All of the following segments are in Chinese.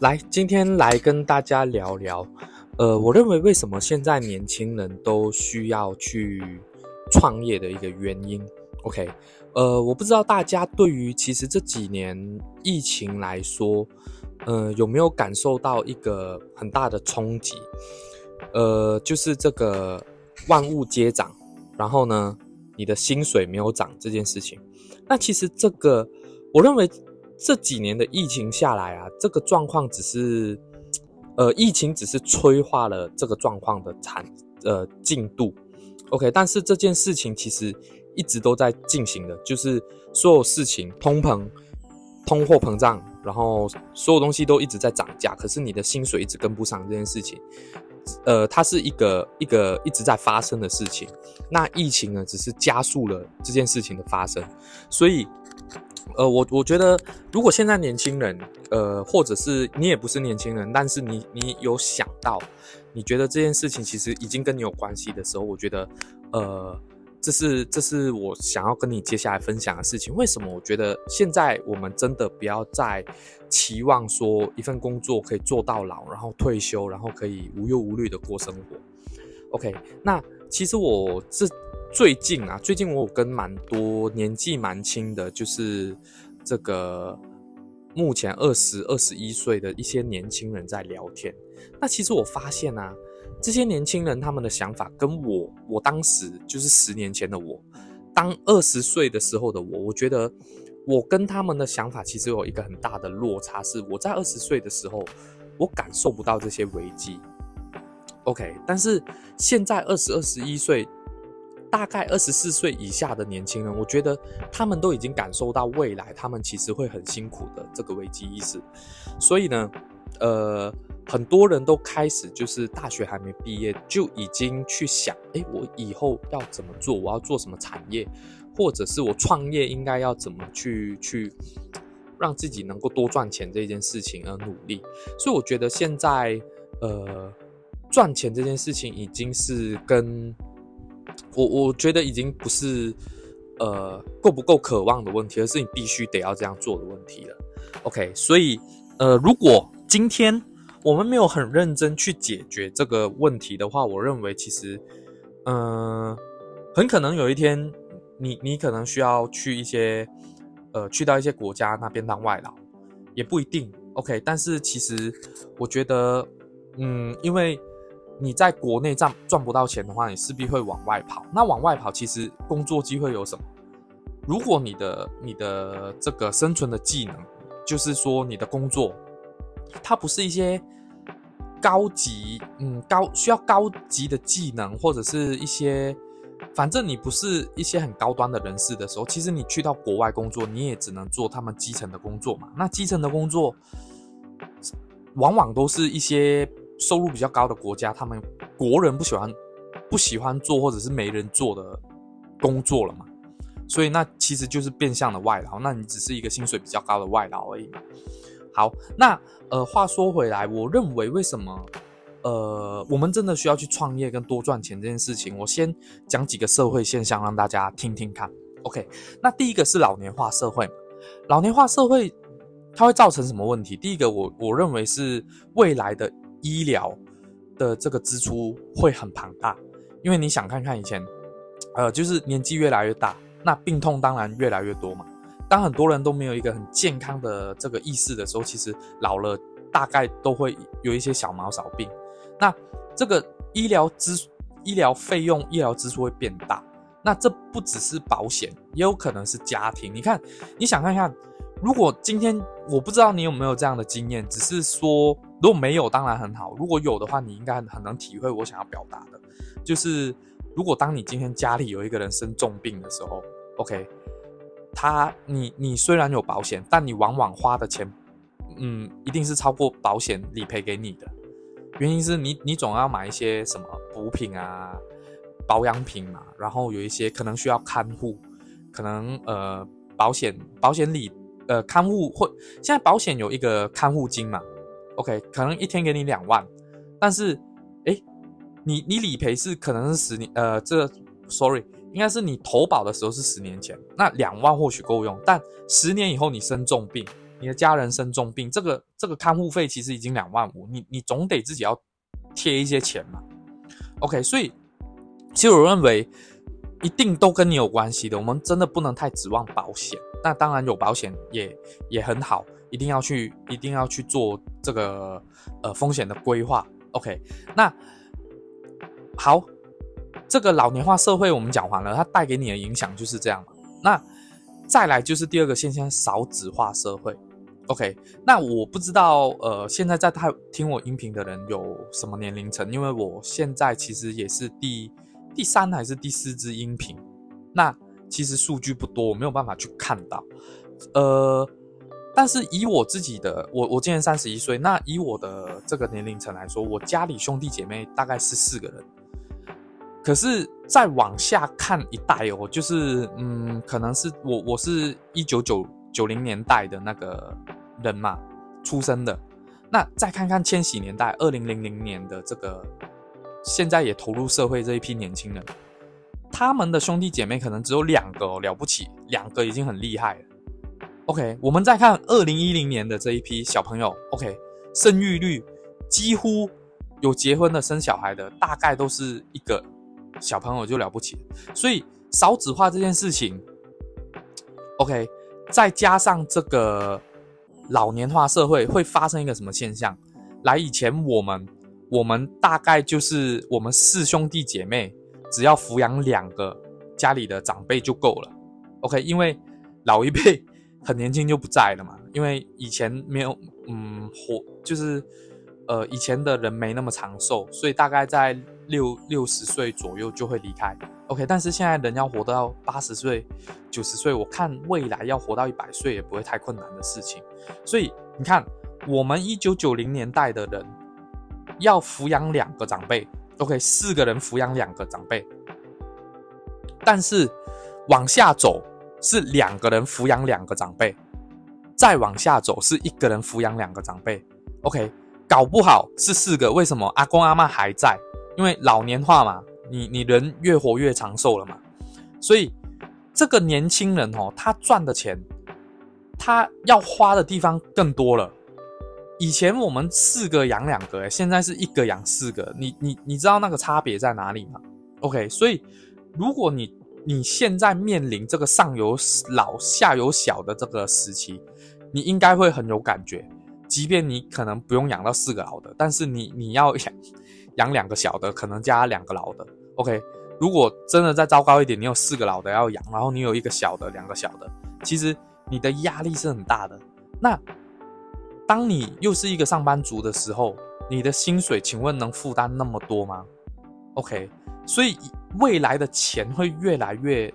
来，今天来跟大家聊聊，呃，我认为为什么现在年轻人都需要去创业的一个原因。OK，呃，我不知道大家对于其实这几年疫情来说，呃，有没有感受到一个很大的冲击？呃，就是这个万物皆涨，然后呢，你的薪水没有涨这件事情。那其实这个，我认为。这几年的疫情下来啊，这个状况只是，呃，疫情只是催化了这个状况的产呃进度，OK，但是这件事情其实一直都在进行的，就是所有事情通膨、通货膨胀，然后所有东西都一直在涨价，可是你的薪水一直跟不上这件事情，呃，它是一个一个一直在发生的事情。那疫情呢，只是加速了这件事情的发生，所以。呃，我我觉得，如果现在年轻人，呃，或者是你也不是年轻人，但是你你有想到，你觉得这件事情其实已经跟你有关系的时候，我觉得，呃，这是这是我想要跟你接下来分享的事情。为什么？我觉得现在我们真的不要再期望说一份工作可以做到老，然后退休，然后可以无忧无虑的过生活。OK，那其实我这。最近啊，最近我有跟蛮多年纪蛮轻的，就是这个目前二十二十一岁的一些年轻人在聊天。那其实我发现啊，这些年轻人他们的想法跟我，我当时就是十年前的我，当二十岁的时候的我，我觉得我跟他们的想法其实有一个很大的落差，是我在二十岁的时候，我感受不到这些危机。OK，但是现在二十二十一岁。大概二十四岁以下的年轻人，我觉得他们都已经感受到未来，他们其实会很辛苦的这个危机意识。所以呢，呃，很多人都开始就是大学还没毕业就已经去想，哎，我以后要怎么做？我要做什么产业？或者是我创业应该要怎么去去让自己能够多赚钱这件事情而努力。所以我觉得现在，呃，赚钱这件事情已经是跟我我觉得已经不是呃够不够渴望的问题，而是你必须得要这样做的问题了。OK，所以呃，如果今天我们没有很认真去解决这个问题的话，我认为其实嗯，很可能有一天你你可能需要去一些呃去到一些国家那边当外劳，也不一定。OK，但是其实我觉得嗯，因为。你在国内赚赚不到钱的话，你势必会往外跑。那往外跑，其实工作机会有什么？如果你的你的这个生存的技能，就是说你的工作，它不是一些高级，嗯，高需要高级的技能，或者是一些，反正你不是一些很高端的人士的时候，其实你去到国外工作，你也只能做他们基层的工作嘛。那基层的工作，往往都是一些。收入比较高的国家，他们国人不喜欢不喜欢做或者是没人做的工作了嘛，所以那其实就是变相的外劳，那你只是一个薪水比较高的外劳而已。好，那呃话说回来，我认为为什么呃我们真的需要去创业跟多赚钱这件事情，我先讲几个社会现象让大家听听看。OK，那第一个是老年化社会，老年化社会它会造成什么问题？第一个，我我认为是未来的。医疗的这个支出会很庞大，因为你想看看以前，呃，就是年纪越来越大，那病痛当然越来越多嘛。当很多人都没有一个很健康的这个意识的时候，其实老了大概都会有一些小毛小病。那这个医疗支医疗费用、医疗支出会变大。那这不只是保险，也有可能是家庭。你看，你想看看。如果今天我不知道你有没有这样的经验，只是说如果没有，当然很好。如果有的话，你应该很能体会我想要表达的，就是如果当你今天家里有一个人生重病的时候，OK，他你你虽然有保险，但你往往花的钱，嗯，一定是超过保险理赔给你的。原因是你你总要买一些什么补品啊、保养品嘛，然后有一些可能需要看护，可能呃保险保险理。呃，看护会现在保险有一个看护金嘛？OK，可能一天给你两万，但是，哎，你你理赔是可能是十年，呃，这 sorry，应该是你投保的时候是十年前，那两万或许够用，但十年以后你生重病，你的家人生重病，这个这个看护费其实已经两万五，你你总得自己要贴一些钱嘛。OK，所以其实我认为一定都跟你有关系的，我们真的不能太指望保险。那当然有保险也也很好，一定要去一定要去做这个呃风险的规划。OK，那好，这个老年化社会我们讲完了，它带给你的影响就是这样。那再来就是第二个现象，少子化社会。OK，那我不知道呃，现在在他听我音频的人有什么年龄层？因为我现在其实也是第第三还是第四支音频，那其实数据不多，我没有办法去看到。呃，但是以我自己的，我我今年三十一岁，那以我的这个年龄层来说，我家里兄弟姐妹大概是四个人。可是再往下看一代哦，就是嗯，可能是我我是一九九九零年代的那个人嘛出生的，那再看看千禧年代二零零零年的这个，现在也投入社会这一批年轻人，他们的兄弟姐妹可能只有两个哦，了不起，两个已经很厉害了。OK，我们再看二零一零年的这一批小朋友，OK，生育率几乎有结婚的生小孩的，大概都是一个。小朋友就了不起，所以少子化这件事情，OK，再加上这个老年化社会会发生一个什么现象？来，以前我们我们大概就是我们四兄弟姐妹，只要抚养两个家里的长辈就够了，OK，因为老一辈很年轻就不在了嘛，因为以前没有嗯活就是。呃，以前的人没那么长寿，所以大概在六六十岁左右就会离开。OK，但是现在人要活到八十岁、九十岁，我看未来要活到一百岁也不会太困难的事情。所以你看，我们一九九零年代的人要抚养两个长辈，OK，四个人抚养两个长辈，但是往下走是两个人抚养两个长辈，再往下走是一个人抚养两个长辈，OK。搞不好是四个，为什么阿公阿妈还在？因为老年化嘛，你你人越活越长寿了嘛，所以这个年轻人哦，他赚的钱，他要花的地方更多了。以前我们四个养两个，现在是一个养四个，你你你知道那个差别在哪里吗？OK，所以如果你你现在面临这个上有老下有小的这个时期，你应该会很有感觉。即便你可能不用养到四个老的，但是你你要养养两个小的，可能加两个老的。OK，如果真的再糟糕一点，你有四个老的要养，然后你有一个小的，两个小的，其实你的压力是很大的。那当你又是一个上班族的时候，你的薪水，请问能负担那么多吗？OK，所以未来的钱会越来越，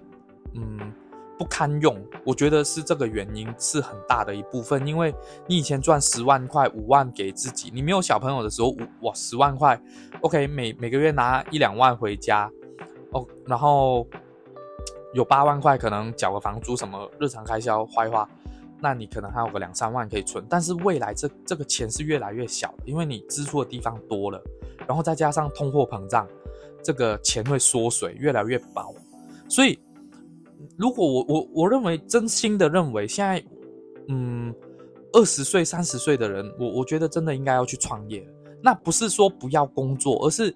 嗯。不堪用，我觉得是这个原因是很大的一部分。因为你以前赚十万块、五万给自己，你没有小朋友的时候，哇，十万块，OK，每每个月拿一两万回家，哦，然后有八万块可能缴个房租，什么日常开销花一花，那你可能还有个两三万可以存。但是未来这这个钱是越来越小的，因为你支出的地方多了，然后再加上通货膨胀，这个钱会缩水，越来越薄，所以。如果我我我认为真心的认为，现在，嗯，二十岁三十岁的人，我我觉得真的应该要去创业。那不是说不要工作，而是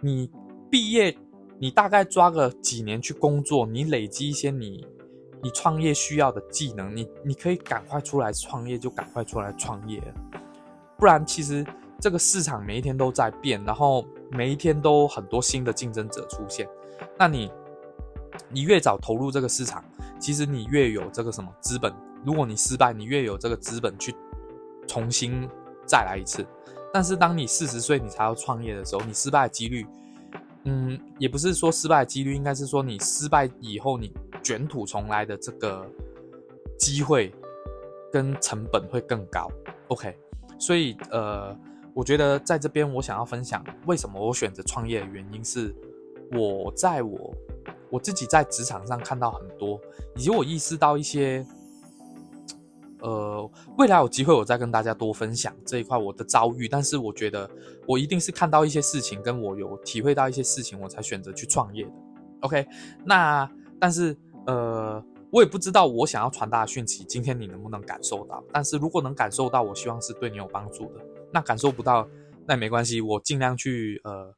你毕业，你大概抓个几年去工作，你累积一些你你创业需要的技能，你你可以赶快出来创业，就赶快出来创业。不然，其实这个市场每一天都在变，然后每一天都很多新的竞争者出现，那你。你越早投入这个市场，其实你越有这个什么资本。如果你失败，你越有这个资本去重新再来一次。但是当你四十岁你才要创业的时候，你失败的几率，嗯，也不是说失败的几率，应该是说你失败以后你卷土重来的这个机会跟成本会更高。OK，所以呃，我觉得在这边我想要分享为什么我选择创业的原因是，我在我。我自己在职场上看到很多，以及我意识到一些，呃，未来有机会我再跟大家多分享这一块我的遭遇。但是我觉得我一定是看到一些事情，跟我有体会到一些事情，我才选择去创业的。OK，那但是呃。我也不知道我想要传达的讯息，今天你能不能感受到？但是如果能感受到，我希望是对你有帮助的。那感受不到，那也没关系，我尽量去呃，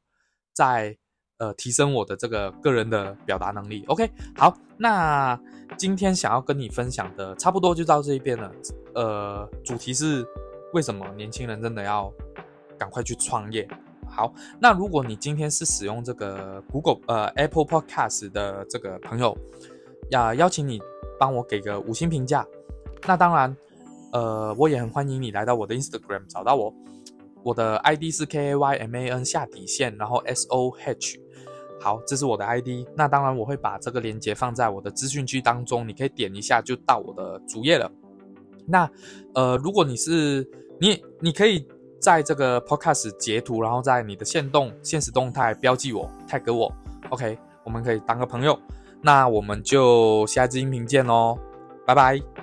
在呃提升我的这个个人的表达能力。OK，好，那今天想要跟你分享的差不多就到这一边了。呃，主题是为什么年轻人真的要赶快去创业？好，那如果你今天是使用这个 Google 呃 Apple Podcast 的这个朋友，要邀请你帮我给个五星评价。那当然，呃，我也很欢迎你来到我的 Instagram 找到我，我的 ID 是 K A Y M A N 下底线，然后 S O H。好，这是我的 ID。那当然，我会把这个链接放在我的资讯区当中，你可以点一下就到我的主页了。那呃，如果你是你，你可以。在这个 podcast 截图，然后在你的线动、现实动态标记我，tag 我，OK，我们可以当个朋友。那我们就下一支音频见喽，拜拜。